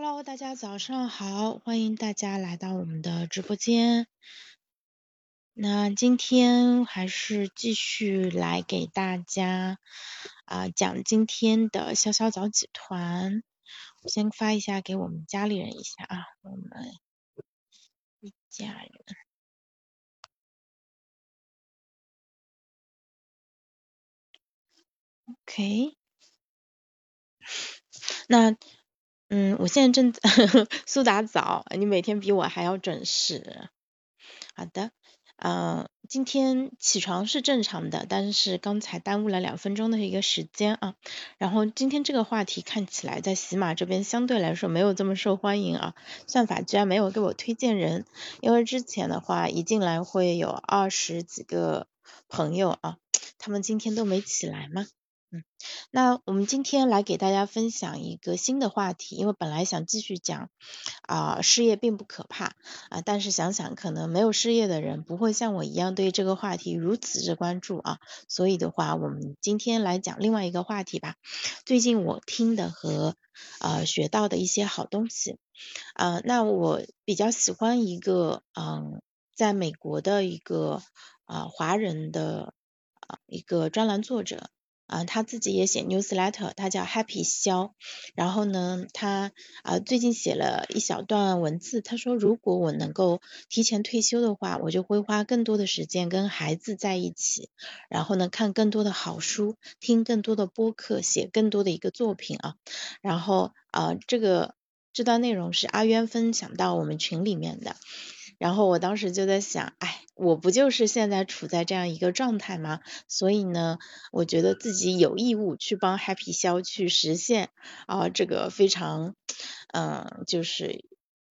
Hello，大家早上好，欢迎大家来到我们的直播间。那今天还是继续来给大家啊讲今天的潇潇早起团。先发一下给我们家里人一下啊，我们一家人。OK，那。嗯，我现在正 苏打早，你每天比我还要准时。好的，嗯，今天起床是正常的，但是刚才耽误了两分钟的一个时间啊。然后今天这个话题看起来在喜马这边相对来说没有这么受欢迎啊，算法居然没有给我推荐人，因为之前的话一进来会有二十几个朋友啊，他们今天都没起来吗？嗯，那我们今天来给大家分享一个新的话题，因为本来想继续讲啊，失业并不可怕啊，但是想想可能没有失业的人不会像我一样对这个话题如此之关注啊，所以的话，我们今天来讲另外一个话题吧。最近我听的和呃学到的一些好东西啊，那我比较喜欢一个嗯，在美国的一个啊华人的啊一个专栏作者。啊，他自己也写 newsletter，他叫 Happy 肖。然后呢，他啊最近写了一小段文字，他说如果我能够提前退休的话，我就会花更多的时间跟孩子在一起，然后呢看更多的好书，听更多的播客，写更多的一个作品啊。然后啊这个这段内容是阿渊分享到我们群里面的。然后我当时就在想，哎，我不就是现在处在这样一个状态吗？所以呢，我觉得自己有义务去帮 Happy 肖去实现啊这个非常，嗯，就是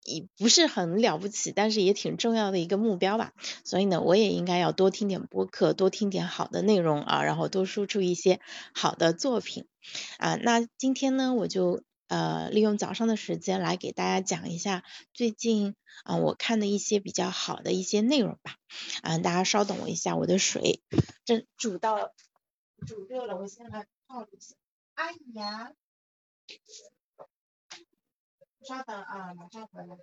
也不是很了不起，但是也挺重要的一个目标吧。所以呢，我也应该要多听点播客，多听点好的内容啊，然后多输出一些好的作品啊。那今天呢，我就。呃，利用早上的时间来给大家讲一下最近啊我看的一些比较好的一些内容吧。啊，大家稍等我一下，我的水正煮到煮热了，我先来泡一下。阿姨呀，稍等啊，马上回来。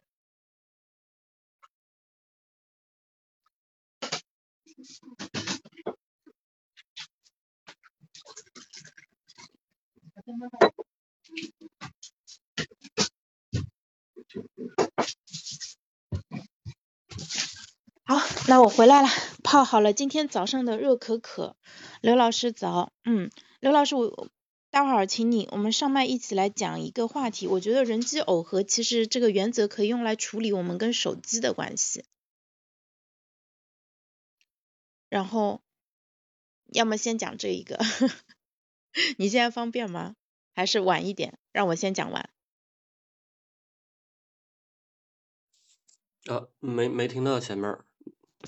好，那我回来了，泡好了今天早上的热可可。刘老师早，嗯，刘老师我待会儿请你，我们上麦一起来讲一个话题。我觉得人机耦合其实这个原则可以用来处理我们跟手机的关系。然后，要么先讲这一个，你现在方便吗？还是晚一点，让我先讲完。啊，没没听到前面，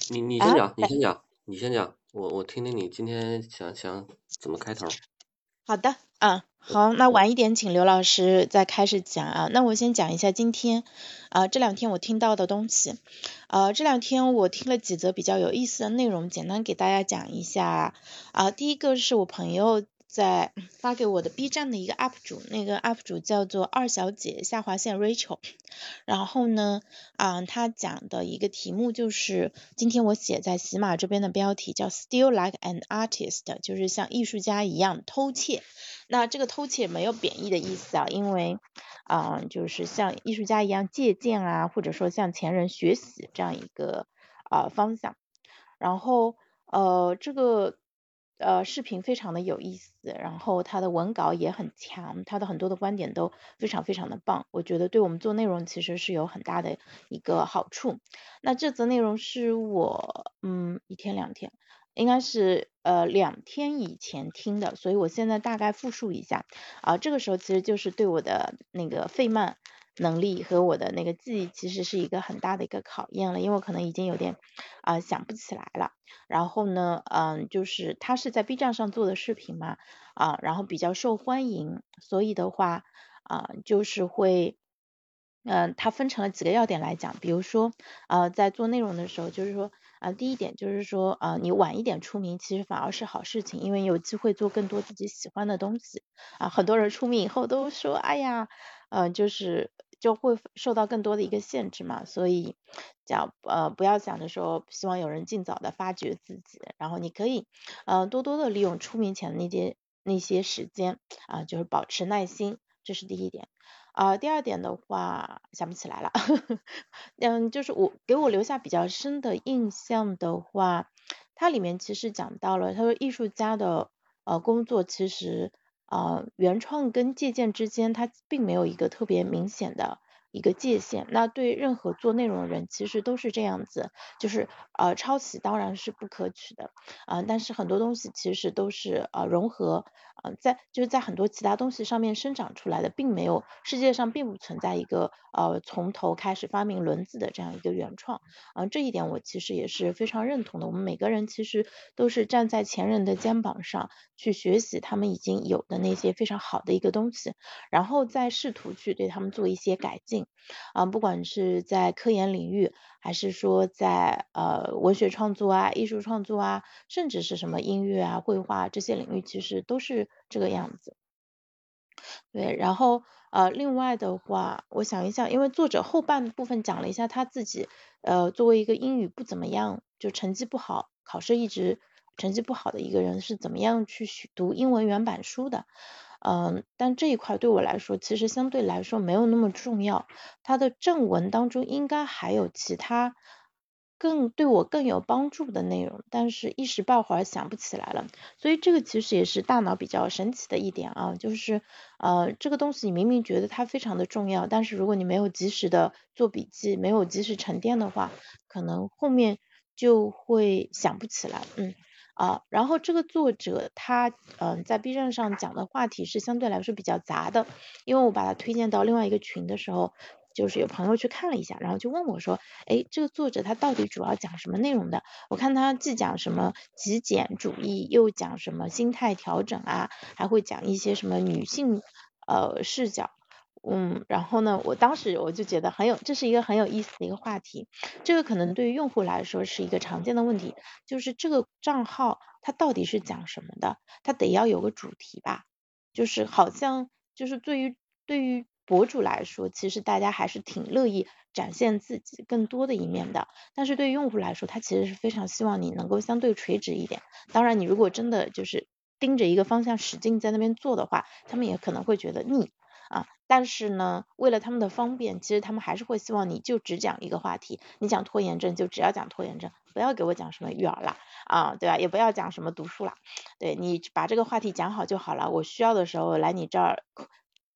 你你先讲，你先讲，你先讲，我我听听你今天想想怎么开头。好的，啊，好，那晚一点请刘老师再开始讲啊。那我先讲一下今天啊这两天我听到的东西，呃这两天我听了几则比较有意思的内容，简单给大家讲一下啊。第一个是我朋友。在发给我的 B 站的一个 UP 主，那个 UP 主叫做二小姐下划线 Rachel，然后呢，啊，他讲的一个题目就是今天我写在喜马这边的标题叫 Still like an artist，就是像艺术家一样偷窃。那这个偷窃没有贬义的意思啊，因为啊，就是像艺术家一样借鉴啊，或者说向前人学习这样一个啊方向。然后呃，这个。呃，视频非常的有意思，然后他的文稿也很强，他的很多的观点都非常非常的棒，我觉得对我们做内容其实是有很大的一个好处。那这则内容是我嗯一天两天，应该是呃两天以前听的，所以我现在大概复述一下啊，这个时候其实就是对我的那个费曼。能力和我的那个记忆其实是一个很大的一个考验了，因为我可能已经有点啊想不起来了。然后呢，嗯，就是他是在 B 站上做的视频嘛，啊，然后比较受欢迎，所以的话啊，就是会，嗯，他分成了几个要点来讲，比如说啊，在做内容的时候，就是说啊，第一点就是说啊，你晚一点出名其实反而是好事情，因为有机会做更多自己喜欢的东西啊。很多人出名以后都说，哎呀，嗯，就是。就会受到更多的一个限制嘛，所以讲呃不要想着说希望有人尽早的发掘自己，然后你可以呃多多的利用出名前的那些那些时间啊，就是保持耐心，这是第一点啊。第二点的话想不起来了，嗯，就是我给我留下比较深的印象的话，它里面其实讲到了，他说艺术家的呃工作其实。啊，原创跟借鉴之间，它并没有一个特别明显的。一个界限，那对任何做内容的人其实都是这样子，就是呃抄袭当然是不可取的啊，但是很多东西其实都是呃融合啊在就是在很多其他东西上面生长出来的，并没有世界上并不存在一个呃从头开始发明轮子的这样一个原创啊这一点我其实也是非常认同的。我们每个人其实都是站在前人的肩膀上去学习他们已经有的那些非常好的一个东西，然后再试图去对他们做一些改进。啊，不管是在科研领域，还是说在呃文学创作啊、艺术创作啊，甚至是什么音乐啊、绘画这些领域，其实都是这个样子。对，然后呃，另外的话，我想一下，因为作者后半部分讲了一下他自己，呃，作为一个英语不怎么样，就成绩不好，考试一直成绩不好的一个人，是怎么样去读英文原版书的。嗯，但这一块对我来说，其实相对来说没有那么重要。它的正文当中应该还有其他更对我更有帮助的内容，但是一时半会儿想不起来了。所以这个其实也是大脑比较神奇的一点啊，就是呃这个东西你明明觉得它非常的重要，但是如果你没有及时的做笔记，没有及时沉淀的话，可能后面就会想不起来。嗯。啊，然后这个作者他嗯在 B 站上讲的话题是相对来说比较杂的，因为我把他推荐到另外一个群的时候，就是有朋友去看了一下，然后就问我说，哎，这个作者他到底主要讲什么内容的？我看他既讲什么极简主义，又讲什么心态调整啊，还会讲一些什么女性呃视角。嗯，然后呢，我当时我就觉得很有，这是一个很有意思的一个话题。这个可能对于用户来说是一个常见的问题，就是这个账号它到底是讲什么的？它得要有个主题吧？就是好像就是对于对于博主来说，其实大家还是挺乐意展现自己更多的一面的。但是对于用户来说，他其实是非常希望你能够相对垂直一点。当然，你如果真的就是盯着一个方向使劲在那边做的话，他们也可能会觉得腻。但是呢，为了他们的方便，其实他们还是会希望你就只讲一个话题，你讲拖延症就只要讲拖延症，不要给我讲什么育儿啦，啊，对吧？也不要讲什么读书啦，对你把这个话题讲好就好了，我需要的时候来你这儿，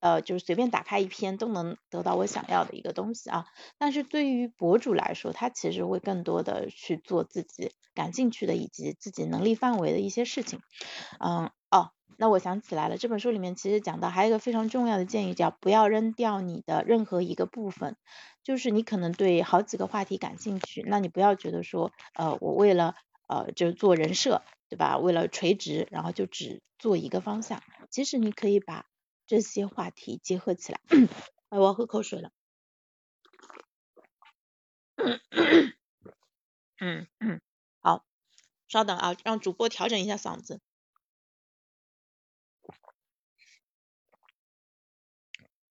呃，就是随便打开一篇都能得到我想要的一个东西啊。但是对于博主来说，他其实会更多的去做自己感兴趣的以及自己能力范围的一些事情，嗯，那我想起来了，这本书里面其实讲到还有一个非常重要的建议，叫不要扔掉你的任何一个部分。就是你可能对好几个话题感兴趣，那你不要觉得说，呃，我为了呃就是做人设，对吧？为了垂直，然后就只做一个方向。其实你可以把这些话题结合起来。哎，我要喝口水了。嗯嗯，好，稍等啊，让主播调整一下嗓子。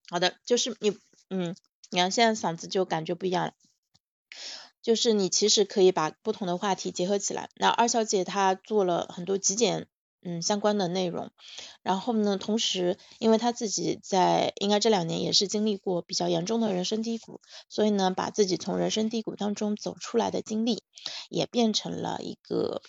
好的，就是你，嗯，你看现在嗓子就感觉不一样了。就是你其实可以把不同的话题结合起来。那二小姐她做了很多极简，嗯，相关的内容。然后呢，同时因为她自己在应该这两年也是经历过比较严重的人生低谷，所以呢，把自己从人生低谷当中走出来的经历，也变成了一个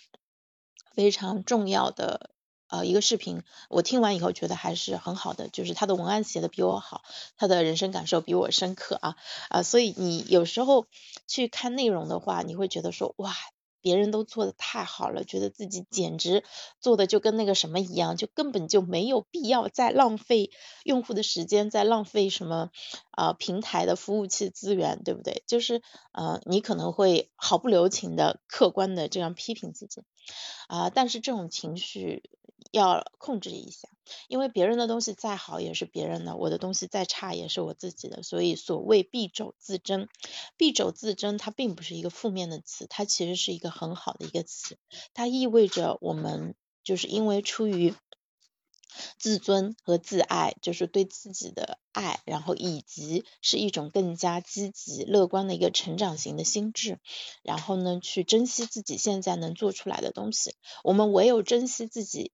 非常重要的。呃，一个视频，我听完以后觉得还是很好的，就是他的文案写的比我好，他的人生感受比我深刻啊啊，所以你有时候去看内容的话，你会觉得说哇，别人都做的太好了，觉得自己简直做的就跟那个什么一样，就根本就没有必要再浪费用户的时间，再浪费什么啊平台的服务器资源，对不对？就是呃，你可能会毫不留情的客观的这样批评自己啊，但是这种情绪。要控制一下，因为别人的东西再好也是别人的，我的东西再差也是我自己的，所以所谓敝帚自珍，敝帚自珍它并不是一个负面的词，它其实是一个很好的一个词，它意味着我们就是因为出于自尊和自爱，就是对自己的爱，然后以及是一种更加积极乐观的一个成长型的心智，然后呢，去珍惜自己现在能做出来的东西。我们唯有珍惜自己。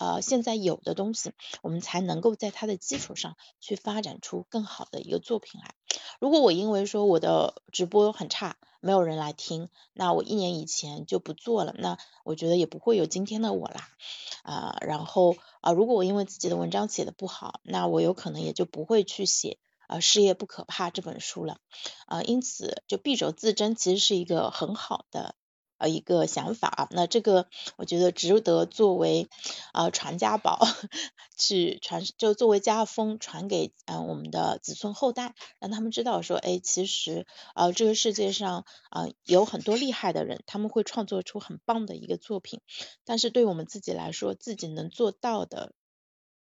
呃，现在有的东西，我们才能够在它的基础上去发展出更好的一个作品来。如果我因为说我的直播很差，没有人来听，那我一年以前就不做了，那我觉得也不会有今天的我啦。啊，然后啊，如果我因为自己的文章写的不好，那我有可能也就不会去写啊，事业不可怕这本书了。啊，因此就敝帚自珍其实是一个很好的。呃，一个想法啊，那这个我觉得值得作为啊传家宝 去传，就作为家风传给嗯我们的子孙后代，让他们知道说，哎，其实啊这个世界上啊有很多厉害的人，他们会创作出很棒的一个作品，但是对我们自己来说，自己能做到的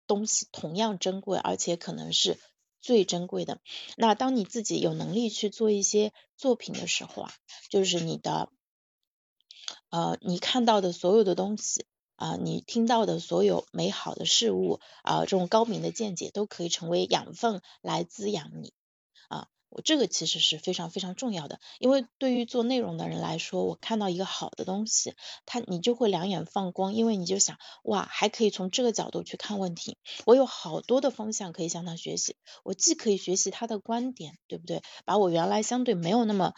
东西同样珍贵，而且可能是最珍贵的。那当你自己有能力去做一些作品的时候啊，就是你的。呃，你看到的所有的东西啊，你听到的所有美好的事物啊，这种高明的见解都可以成为养分来滋养你啊。我这个其实是非常非常重要的，因为对于做内容的人来说，我看到一个好的东西，他你就会两眼放光，因为你就想哇，还可以从这个角度去看问题，我有好多的方向可以向他学习，我既可以学习他的观点，对不对？把我原来相对没有那么。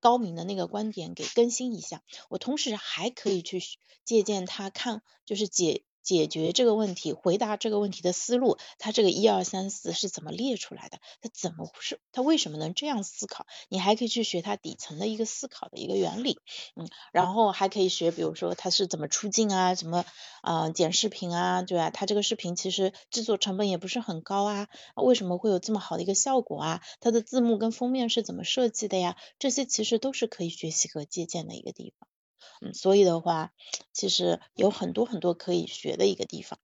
高明的那个观点给更新一下，我同时还可以去借鉴他看，就是解解决这个问题、回答这个问题的思路，他这个一二三四是怎么列出来的？他怎么是？他为什么能这样思考？你还可以去学他底层的一个思考的一个原理，嗯，然后还可以学，比如说他是怎么出镜啊，怎么啊剪视频啊，对吧？他这个视频其实制作成本也不是很高啊，为什么会有这么好的一个效果啊？他的字幕跟封面是怎么设计的呀？这些其实都是可以学习和借鉴的一个地方。嗯，所以的话，其实有很多很多可以学的一个地方。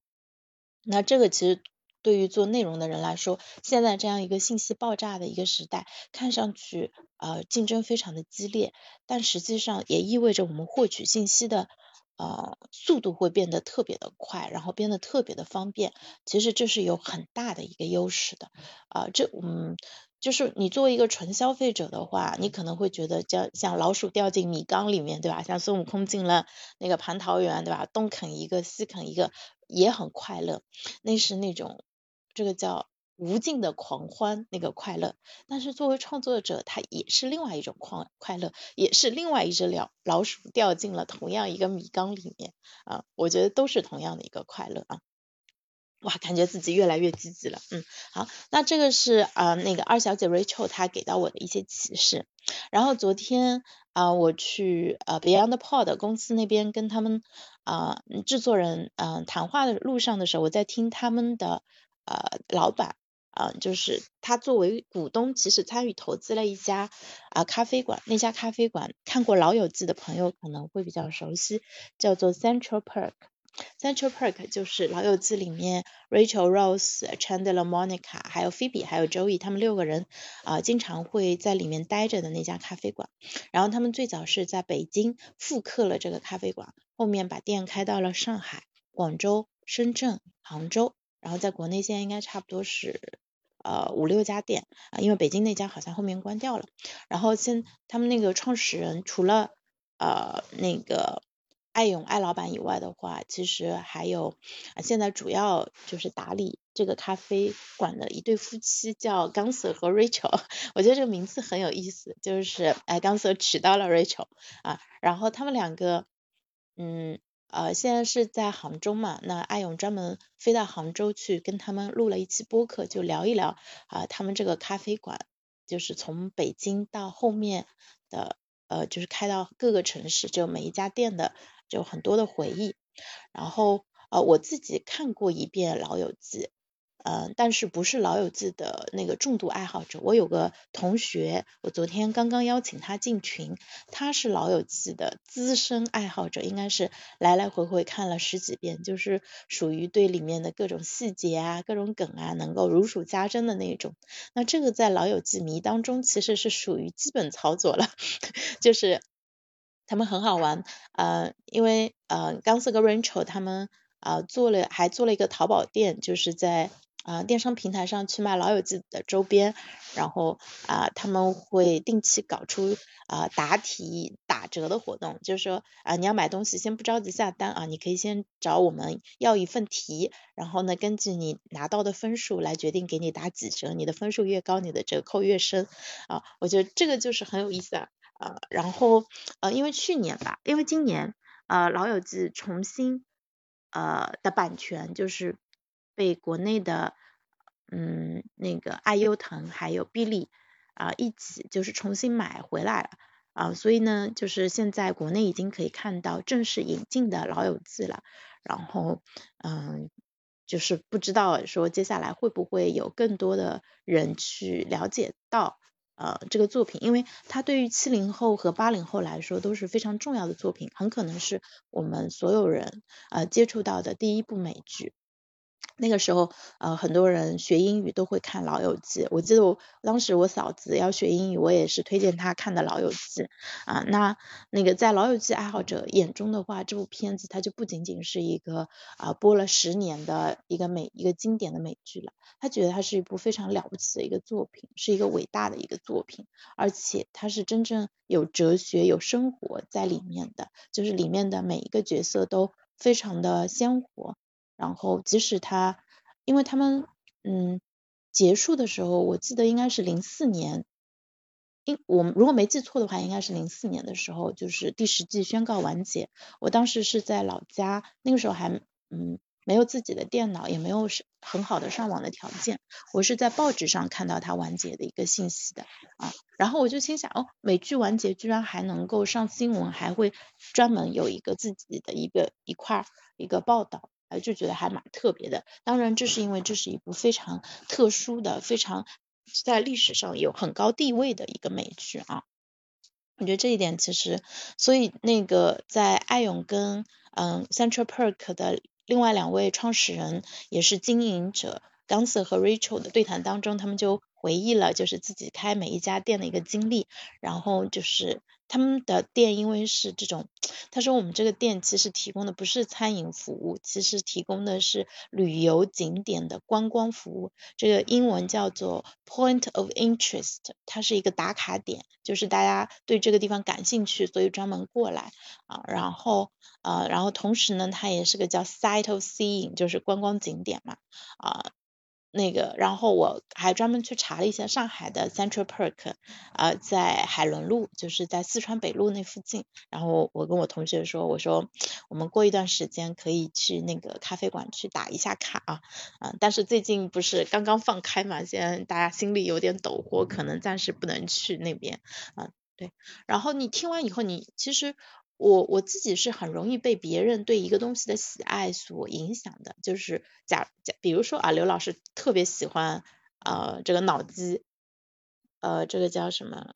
那这个其实对于做内容的人来说，现在这样一个信息爆炸的一个时代，看上去呃竞争非常的激烈，但实际上也意味着我们获取信息的呃速度会变得特别的快，然后变得特别的方便。其实这是有很大的一个优势的啊，这嗯。就是你作为一个纯消费者的话，你可能会觉得叫像老鼠掉进米缸里面，对吧？像孙悟空进了那个蟠桃园，对吧？东啃一个西啃一个，也很快乐，那是那种这个叫无尽的狂欢那个快乐。但是作为创作者，他也是另外一种快快乐，也是另外一只老老鼠掉进了同样一个米缸里面啊，我觉得都是同样的一个快乐啊。哇，感觉自己越来越积极了，嗯，好，那这个是啊那个二小姐 Rachel 她给到我的一些启示，然后昨天啊我去呃 Beyond Pod 公司那边跟他们啊制作人嗯谈话的路上的时候，我在听他们的呃老板啊就是他作为股东，其实参与投资了一家啊咖啡馆，那家咖啡馆看过老友记的朋友可能会比较熟悉，叫做 Central Park。Central Park 就是老友记里面 Rachel、Rose、Chandler、Monica，还有 Phoebe，还有 Joey，他们六个人啊，经常会在里面待着的那家咖啡馆。然后他们最早是在北京复刻了这个咖啡馆，后面把店开到了上海、广州、深圳、杭州，然后在国内现在应该差不多是呃五六家店啊，因为北京那家好像后面关掉了。然后现他们那个创始人除了呃那个。艾勇艾老板以外的话，其实还有现在主要就是打理这个咖啡馆的一对夫妻，叫冈 Sir 和 Rachel。我觉得这个名字很有意思，就是哎冈 Sir 娶到了 Rachel 啊，然后他们两个嗯呃现在是在杭州嘛，那艾勇专门飞到杭州去跟他们录了一期播客，就聊一聊啊他们这个咖啡馆，就是从北京到后面的呃就是开到各个城市，就每一家店的。就很多的回忆，然后呃我自己看过一遍《老友记》，嗯，但是不是《老友记》的那个重度爱好者。我有个同学，我昨天刚刚邀请他进群，他是《老友记》的资深爱好者，应该是来来回回看了十几遍，就是属于对里面的各种细节啊、各种梗啊能够如数家珍的那种。那这个在《老友记》迷当中其实是属于基本操作了，就是。他们很好玩，呃，因为呃，刚斯跟 Rachel 他们啊做了还做了一个淘宝店，就是在啊电商平台上去卖老友记的周边，然后啊他们会定期搞出啊答题打折的活动，就是说啊你要买东西先不着急下单啊，你可以先找我们要一份题，然后呢根据你拿到的分数来决定给你打几折，你的分数越高，你的折扣越深啊，我觉得这个就是很有意思啊。然后呃，因为去年吧，因为今年呃，老友记重新呃的版权就是被国内的嗯那个爱优腾还有哔哩啊一起就是重新买回来了啊，所以呢，就是现在国内已经可以看到正式引进的老友记了，然后嗯，就是不知道说接下来会不会有更多的人去了解到。呃，这个作品，因为它对于七零后和八零后来说都是非常重要的作品，很可能是我们所有人呃接触到的第一部美剧。那个时候，呃，很多人学英语都会看《老友记》。我记得我当时我嫂子要学英语，我也是推荐她看的《老友记》啊。那那个在《老友记》爱好者眼中的话，这部片子它就不仅仅是一个啊播了十年的一个美一个经典的美剧了，他觉得它是一部非常了不起的一个作品，是一个伟大的一个作品，而且它是真正有哲学、有生活在里面的，就是里面的每一个角色都非常的鲜活。然后，即使他，因为他们，嗯，结束的时候，我记得应该是零四年，因我如果没记错的话，应该是零四年的时候，就是第十季宣告完结。我当时是在老家，那个时候还，嗯。没有自己的电脑，也没有是很好的上网的条件，我是在报纸上看到它完结的一个信息的啊，然后我就心想，哦，美剧完结居然还能够上新闻，还会专门有一个自己的一个一块一个报道，就觉得还蛮特别的。当然，这是因为这是一部非常特殊的、非常在历史上有很高地位的一个美剧啊。我觉得这一点其实，所以那个在艾勇跟嗯 Central Park 的。另外两位创始人也是经营者 Ganser 和 Rachel 的对谈当中，他们就回忆了就是自己开每一家店的一个经历，然后就是。他们的店因为是这种，他说我们这个店其实提供的不是餐饮服务，其实提供的是旅游景点的观光服务。这个英文叫做 Point of Interest，它是一个打卡点，就是大家对这个地方感兴趣，所以专门过来啊。然后啊，然后同时呢，它也是个叫 Site of Seeing，就是观光景点嘛啊。那个，然后我还专门去查了一下上海的 Central Park，啊，在海伦路，就是在四川北路那附近。然后我跟我同学说，我说我们过一段时间可以去那个咖啡馆去打一下卡啊，啊，但是最近不是刚刚放开嘛，现在大家心里有点抖火，可能暂时不能去那边啊。对，然后你听完以后，你其实。我我自己是很容易被别人对一个东西的喜爱所影响的，就是假假，比如说啊，刘老师特别喜欢呃这个脑机，呃这个叫什么？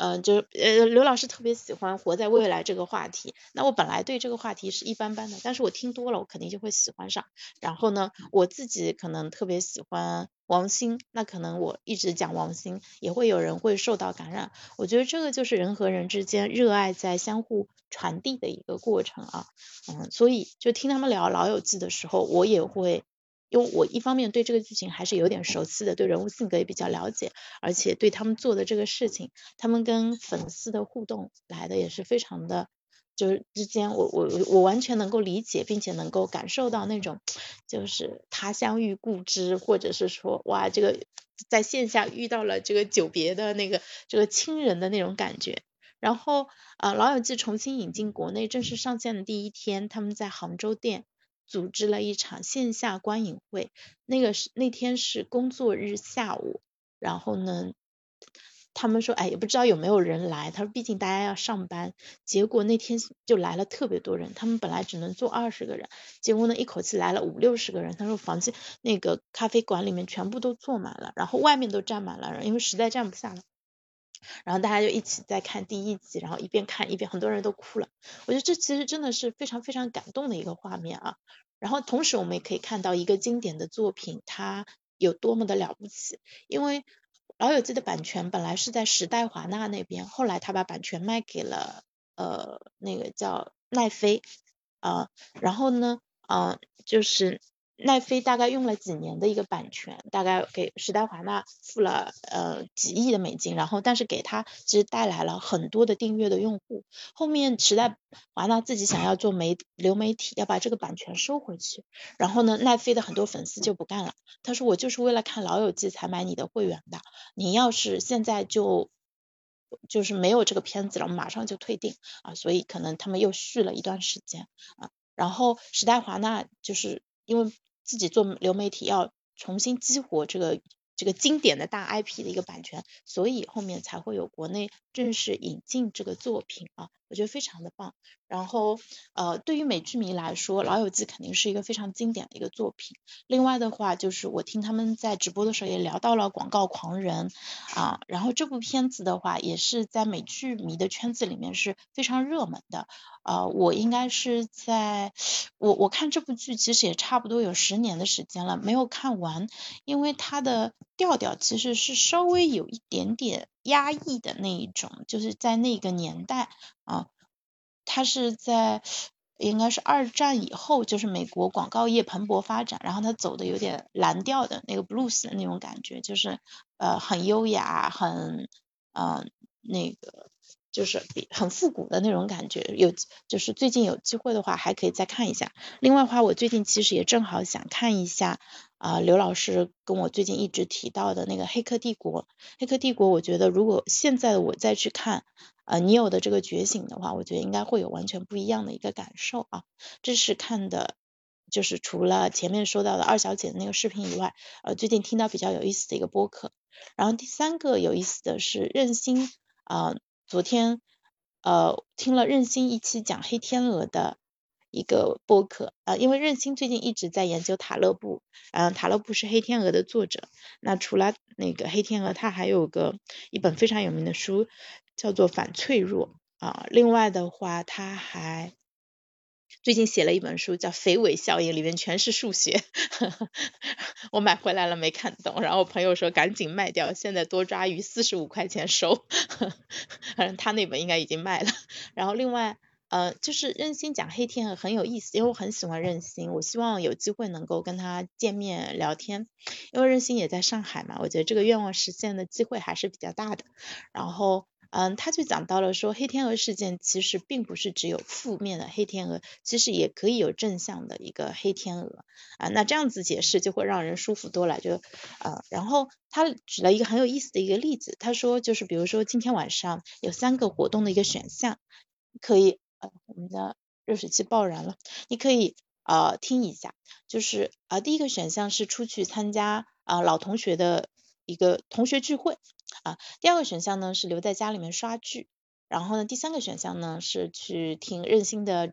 嗯，就呃，刘老师特别喜欢活在未来这个话题。那我本来对这个话题是一般般的，但是我听多了，我肯定就会喜欢上。然后呢，我自己可能特别喜欢王鑫，那可能我一直讲王鑫，也会有人会受到感染。我觉得这个就是人和人之间热爱在相互传递的一个过程啊。嗯，所以就听他们聊《老友记》的时候，我也会。因为我一方面对这个剧情还是有点熟悉的，对人物性格也比较了解，而且对他们做的这个事情，他们跟粉丝的互动来的也是非常的，就是之间我我我完全能够理解，并且能够感受到那种就是他乡遇故知，或者是说哇这个在线下遇到了这个久别的那个这个亲人的那种感觉。然后啊，老友记重新引进国内正式上线的第一天，他们在杭州店。组织了一场线下观影会，那个是那天是工作日下午，然后呢，他们说，哎，也不知道有没有人来，他说，毕竟大家要上班，结果那天就来了特别多人，他们本来只能坐二十个人，结果呢，一口气来了五六十个人，他说房间那个咖啡馆里面全部都坐满了，然后外面都站满了人，因为实在站不下了。然后大家就一起在看第一集，然后一边看一边很多人都哭了。我觉得这其实真的是非常非常感动的一个画面啊。然后同时我们也可以看到一个经典的作品它有多么的了不起。因为老友记的版权本来是在时代华纳那边，后来他把版权卖给了呃那个叫奈飞啊。然后呢嗯，就是。奈飞大概用了几年的一个版权，大概给时代华纳付了呃几亿的美金，然后但是给他其实带来了很多的订阅的用户。后面时代华纳自己想要做媒流媒体，要把这个版权收回去，然后呢，奈飞的很多粉丝就不干了，他说我就是为了看老友记才买你的会员的，你要是现在就就是没有这个片子了，我马上就退订啊，所以可能他们又续了一段时间啊，然后时代华纳就是因为。自己做流媒体要重新激活这个这个经典的大 IP 的一个版权，所以后面才会有国内正式引进这个作品啊。我觉得非常的棒，然后呃，对于美剧迷来说，《老友记》肯定是一个非常经典的一个作品。另外的话，就是我听他们在直播的时候也聊到了《广告狂人》啊，然后这部片子的话，也是在美剧迷的圈子里面是非常热门的。呃，我应该是在我我看这部剧其实也差不多有十年的时间了，没有看完，因为它的调调其实是稍微有一点点。压抑的那一种，就是在那个年代啊，它是在应该是二战以后，就是美国广告业蓬勃发展，然后它走的有点蓝调的那个 blues 的那种感觉，就是呃很优雅，很嗯那个就是很复古的那种感觉。有就是最近有机会的话，还可以再看一下。另外的话，我最近其实也正好想看一下。啊，刘老师跟我最近一直提到的那个《黑客帝国》，《黑客帝国》，我觉得如果现在的我再去看啊，你有的这个觉醒的话，我觉得应该会有完全不一样的一个感受啊。这是看的，就是除了前面说到的二小姐的那个视频以外，呃，最近听到比较有意思的一个播客。然后第三个有意思的是任心啊，昨天呃听了任心一期讲黑天鹅的。一个播客啊，因为任心最近一直在研究塔勒布，嗯，塔勒布是黑天鹅的作者。那除了那个黑天鹅，他还有个一本非常有名的书叫做《反脆弱》啊。另外的话，他还最近写了一本书叫《肥尾效应》，里面全是数学。我买回来了没看懂，然后我朋友说赶紧卖掉，现在多抓鱼四十五块钱收。反 正他那本应该已经卖了。然后另外。呃，就是任心讲黑天鹅很有意思，因为我很喜欢任心，我希望有机会能够跟他见面聊天，因为任心也在上海嘛，我觉得这个愿望实现的机会还是比较大的。然后，嗯，他就讲到了说，黑天鹅事件其实并不是只有负面的黑天鹅，其实也可以有正向的一个黑天鹅啊。那这样子解释就会让人舒服多了，就呃，然后他举了一个很有意思的一个例子，他说就是比如说今天晚上有三个活动的一个选项，可以。呃，我们的热水器爆燃了，你可以啊听一下，就是啊第一个选项是出去参加啊老同学的一个同学聚会啊，第二个选项呢是留在家里面刷剧，然后呢第三个选项呢是去听任性的。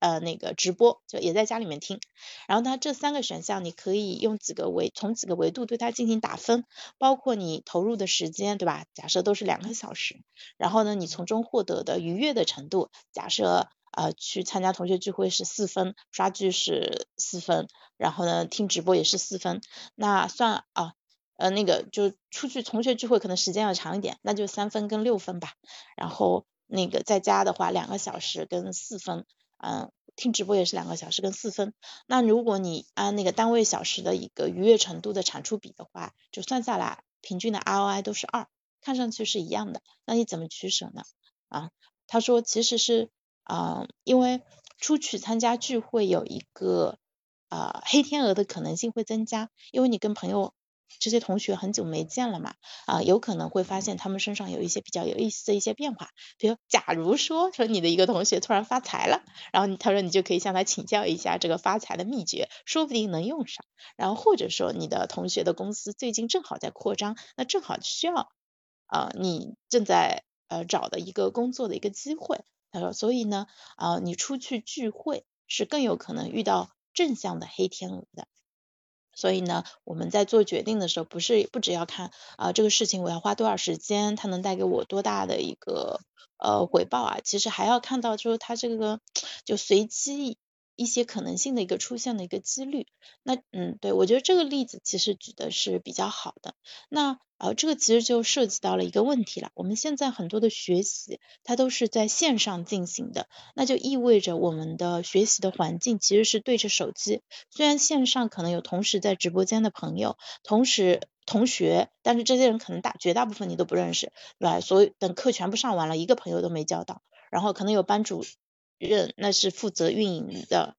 呃，那个直播就也在家里面听，然后它这三个选项你可以用几个维从几个维度对它进行打分，包括你投入的时间，对吧？假设都是两个小时，然后呢，你从中获得的愉悦的程度，假设呃去参加同学聚会是四分，刷剧是四分，然后呢听直播也是四分，那算啊呃那个就出去同学聚会可能时间要长一点，那就三分跟六分吧，然后那个在家的话两个小时跟四分。嗯，听直播也是两个小时跟四分。那如果你按那个单位小时的一个愉悦程度的产出比的话，就算下来平均的 ROI 都是二，看上去是一样的。那你怎么取舍呢？啊，他说其实是啊，因为出去参加聚会有一个啊黑天鹅的可能性会增加，因为你跟朋友。这些同学很久没见了嘛，啊，有可能会发现他们身上有一些比较有意思的一些变化，比如假如说说你的一个同学突然发财了，然后他说你就可以向他请教一下这个发财的秘诀，说不定能用上。然后或者说你的同学的公司最近正好在扩张，那正好需要啊你正在呃找的一个工作的一个机会。他说，所以呢啊你出去聚会是更有可能遇到正向的黑天鹅的。所以呢，我们在做决定的时候，不是不只要看啊这个事情我要花多少时间，它能带给我多大的一个呃回报啊，其实还要看到就是它这个就随机一些可能性的一个出现的一个几率。那嗯，对我觉得这个例子其实举的是比较好的。那好，这个其实就涉及到了一个问题了。我们现在很多的学习，它都是在线上进行的，那就意味着我们的学习的环境其实是对着手机。虽然线上可能有同时在直播间的朋友，同时同学，但是这些人可能大绝大部分你都不认识，对？所以等课全部上完了，一个朋友都没交到，然后可能有班主任，那是负责运营的。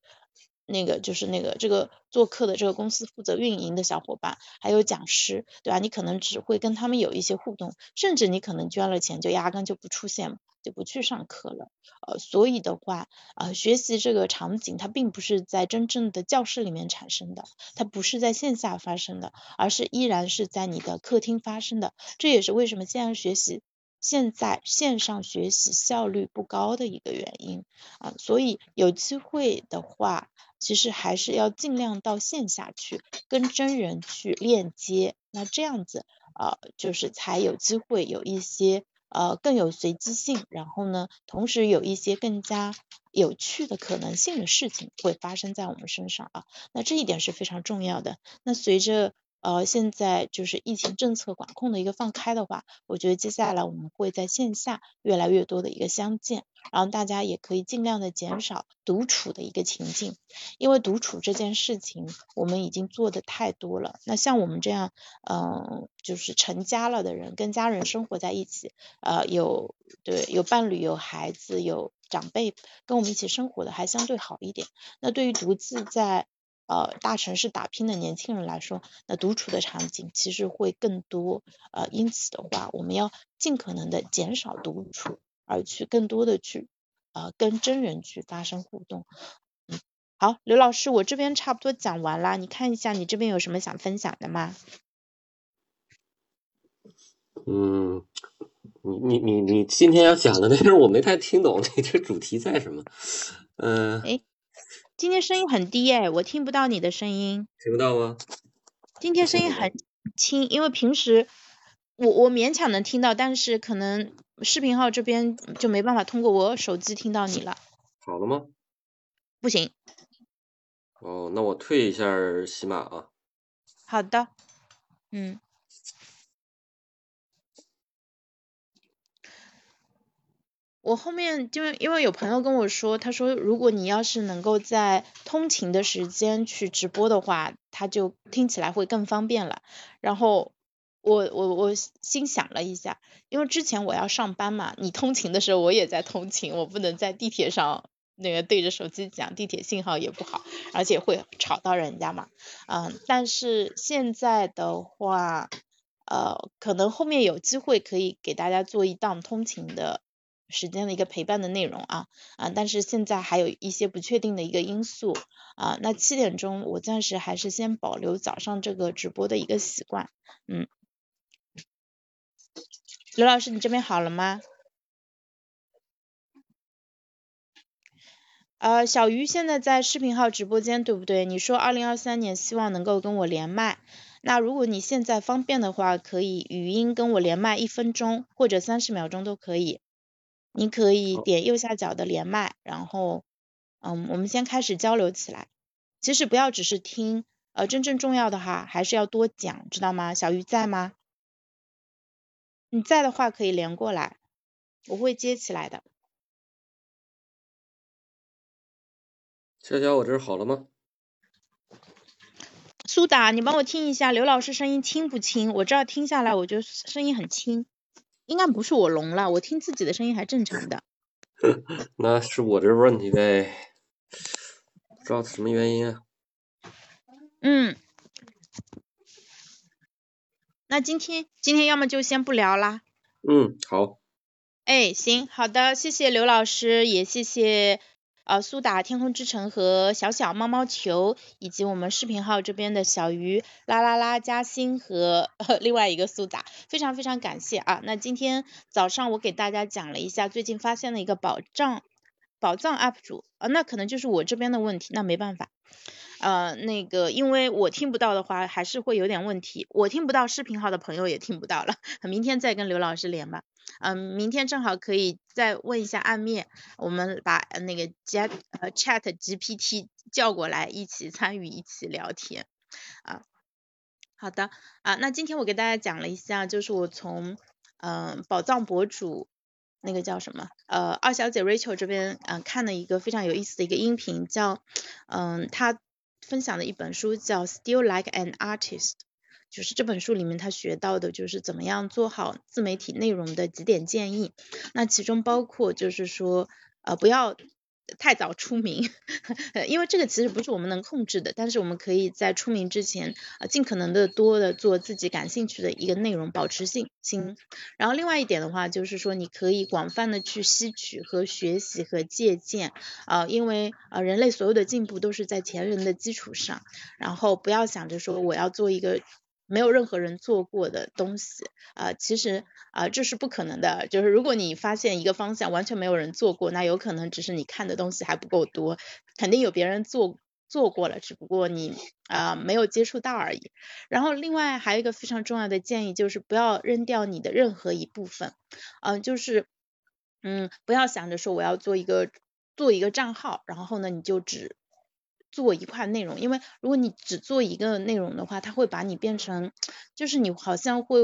那个就是那个这个做客的这个公司负责运营的小伙伴，还有讲师，对吧？你可能只会跟他们有一些互动，甚至你可能捐了钱就压根就不出现，就不去上课了。呃，所以的话，呃，学习这个场景它并不是在真正的教室里面产生的，它不是在线下发生的，而是依然是在你的客厅发生的。这也是为什么线上学习现在线上学习效率不高的一个原因啊。所以有机会的话。其实还是要尽量到线下去跟真人去链接，那这样子呃就是才有机会有一些呃更有随机性，然后呢同时有一些更加有趣的可能性的事情会发生在我们身上啊，那这一点是非常重要的。那随着呃，现在就是疫情政策管控的一个放开的话，我觉得接下来我们会在线下越来越多的一个相见，然后大家也可以尽量的减少独处的一个情境，因为独处这件事情我们已经做的太多了。那像我们这样，嗯，就是成家了的人，跟家人生活在一起，呃，有对有伴侣、有孩子、有长辈跟我们一起生活的还相对好一点。那对于独自在呃，大城市打拼的年轻人来说，那独处的场景其实会更多。呃，因此的话，我们要尽可能的减少独处，而去更多的去呃跟真人去发生互动。嗯，好，刘老师，我这边差不多讲完了，你看一下你这边有什么想分享的吗？嗯，你你你你今天要讲的内容我没太听懂，你这主题在什么？嗯。哎。今天声音很低哎，我听不到你的声音。听不到吗？今天声音很轻，因为平时我我勉强能听到，但是可能视频号这边就没办法通过我手机听到你了。好了吗？不行。哦，那我退一下喜马啊。好的。嗯。我后面就因为有朋友跟我说，他说如果你要是能够在通勤的时间去直播的话，他就听起来会更方便了。然后我我我心想了一下，因为之前我要上班嘛，你通勤的时候我也在通勤，我不能在地铁上那个对着手机讲，地铁信号也不好，而且会吵到人家嘛。嗯，但是现在的话，呃，可能后面有机会可以给大家做一档通勤的。时间的一个陪伴的内容啊啊，但是现在还有一些不确定的一个因素啊，那七点钟我暂时还是先保留早上这个直播的一个习惯，嗯，刘老师你这边好了吗？呃，小鱼现在在视频号直播间对不对？你说二零二三年希望能够跟我连麦，那如果你现在方便的话，可以语音跟我连麦一分钟或者三十秒钟都可以。你可以点右下角的连麦，然后，嗯，我们先开始交流起来。其实不要只是听，呃，真正重要的哈，还是要多讲，知道吗？小鱼在吗？你在的话可以连过来，我会接起来的。小小，我这儿好了吗？苏打，你帮我听一下，刘老师声音轻不轻？我这儿听下来，我觉得声音很轻。应该不是我聋了，我听自己的声音还正常的。那是我这问题呗，不知道什么原因啊。嗯，那今天今天要么就先不聊啦。嗯，好。哎，行，好的，谢谢刘老师，也谢谢。呃，苏打天空之城和小小猫猫球，以及我们视频号这边的小鱼啦啦啦嘉兴和另外一个苏打，非常非常感谢啊！那今天早上我给大家讲了一下最近发现的一个宝藏宝藏 UP 主啊，那可能就是我这边的问题，那没办法。呃，那个，因为我听不到的话，还是会有点问题。我听不到视频号的朋友也听不到了，明天再跟刘老师连吧。嗯，明天正好可以再问一下暗面，我们把那个加呃 Chat GPT 叫过来一起参与一起聊天啊。好的啊，那今天我给大家讲了一下，就是我从嗯宝藏博主那个叫什么呃二小姐 Rachel 这边嗯看了一个非常有意思的一个音频，叫嗯她分享的一本书叫 Still Like an Artist，就是这本书里面他学到的就是怎么样做好自媒体内容的几点建议，那其中包括就是说呃不要。太早出名，因为这个其实不是我们能控制的，但是我们可以在出名之前，呃，尽可能的多的做自己感兴趣的一个内容，保持信心。然后另外一点的话，就是说你可以广泛的去吸取和学习和借鉴，呃，因为呃人类所有的进步都是在前人的基础上，然后不要想着说我要做一个。没有任何人做过的东西啊，其实啊这是不可能的。就是如果你发现一个方向完全没有人做过，那有可能只是你看的东西还不够多，肯定有别人做做过了，只不过你啊没有接触到而已。然后另外还有一个非常重要的建议就是不要扔掉你的任何一部分，嗯，就是嗯不要想着说我要做一个做一个账号，然后呢你就只。做一块内容，因为如果你只做一个内容的话，它会把你变成，就是你好像会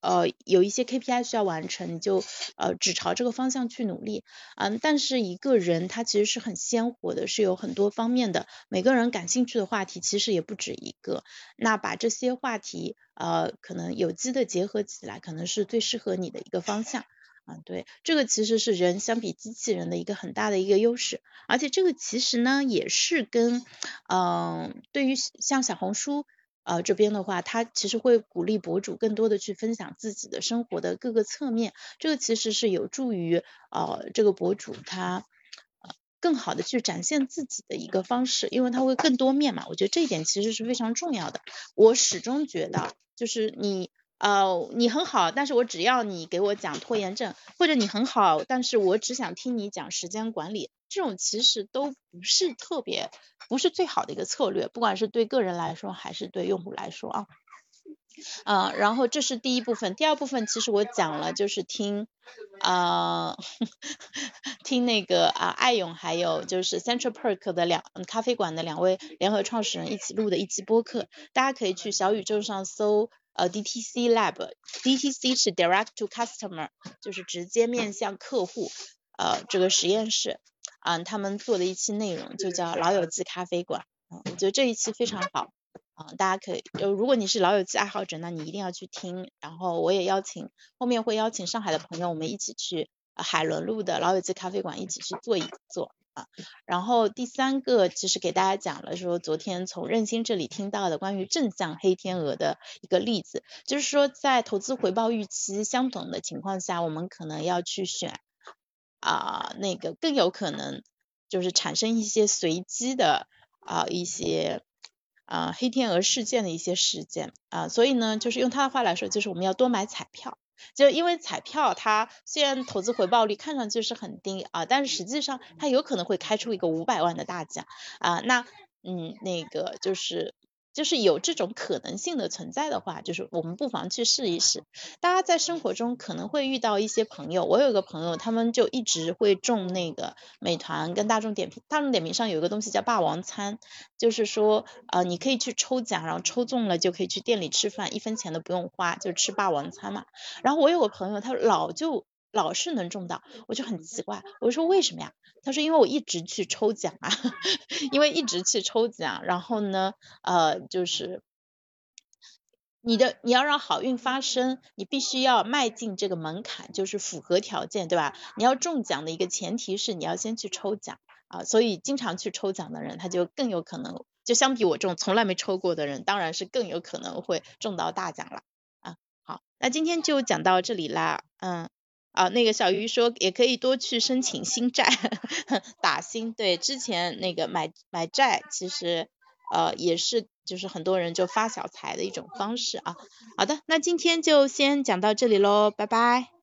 呃有一些 KPI 需要完成，你就呃只朝这个方向去努力，嗯，但是一个人他其实是很鲜活的，是有很多方面的，每个人感兴趣的话题其实也不止一个，那把这些话题呃可能有机的结合起来，可能是最适合你的一个方向。啊，对，这个其实是人相比机器人的一个很大的一个优势，而且这个其实呢也是跟，嗯，对于像小红书呃这边的话，它其实会鼓励博主更多的去分享自己的生活的各个侧面，这个其实是有助于呃这个博主他更好的去展现自己的一个方式，因为他会更多面嘛，我觉得这一点其实是非常重要的。我始终觉得就是你。呃，你很好，但是我只要你给我讲拖延症，或者你很好，但是我只想听你讲时间管理，这种其实都不是特别，不是最好的一个策略，不管是对个人来说，还是对用户来说啊。呃，然后这是第一部分，第二部分其实我讲了，就是听啊，听那个啊艾勇还有就是 Central Perk 的两咖啡馆的两位联合创始人一起录的一期播客，大家可以去小宇宙上搜。呃，DTC Lab，DTC 是 Direct to Customer，就是直接面向客户，呃，这个实验室，啊，他们做的一期内容就叫老友记咖啡馆，啊，我觉得这一期非常好，啊，大家可以，就如果你是老友记爱好者，那你一定要去听，然后我也邀请，后面会邀请上海的朋友，我们一起去海伦路的老友记咖啡馆一起去做一做。啊，然后第三个其实给大家讲了说，昨天从任鑫这里听到的关于正向黑天鹅的一个例子，就是说在投资回报预期相同的情况下，我们可能要去选啊那个更有可能就是产生一些随机的啊一些啊黑天鹅事件的一些事件啊，所以呢，就是用他的话来说，就是我们要多买彩票。就因为彩票，它虽然投资回报率看上去是很低啊，但是实际上它有可能会开出一个五百万的大奖啊，那嗯，那个就是。就是有这种可能性的存在的话，就是我们不妨去试一试。大家在生活中可能会遇到一些朋友，我有一个朋友，他们就一直会中那个美团跟大众点评。大众点评上有一个东西叫霸王餐，就是说呃你可以去抽奖，然后抽中了就可以去店里吃饭，一分钱都不用花，就吃霸王餐嘛。然后我有个朋友，他老就。老是能中到，我就很奇怪，我说为什么呀？他说因为我一直去抽奖啊，因为一直去抽奖，然后呢，呃，就是你的你要让好运发生，你必须要迈进这个门槛，就是符合条件，对吧？你要中奖的一个前提是你要先去抽奖啊，所以经常去抽奖的人，他就更有可能，就相比我这种从来没抽过的人，当然是更有可能会中到大奖了啊。好，那今天就讲到这里啦，嗯。啊，那个小鱼说也可以多去申请新债，打新。对，之前那个买买债，其实呃也是就是很多人就发小财的一种方式啊。好的，那今天就先讲到这里喽，拜拜。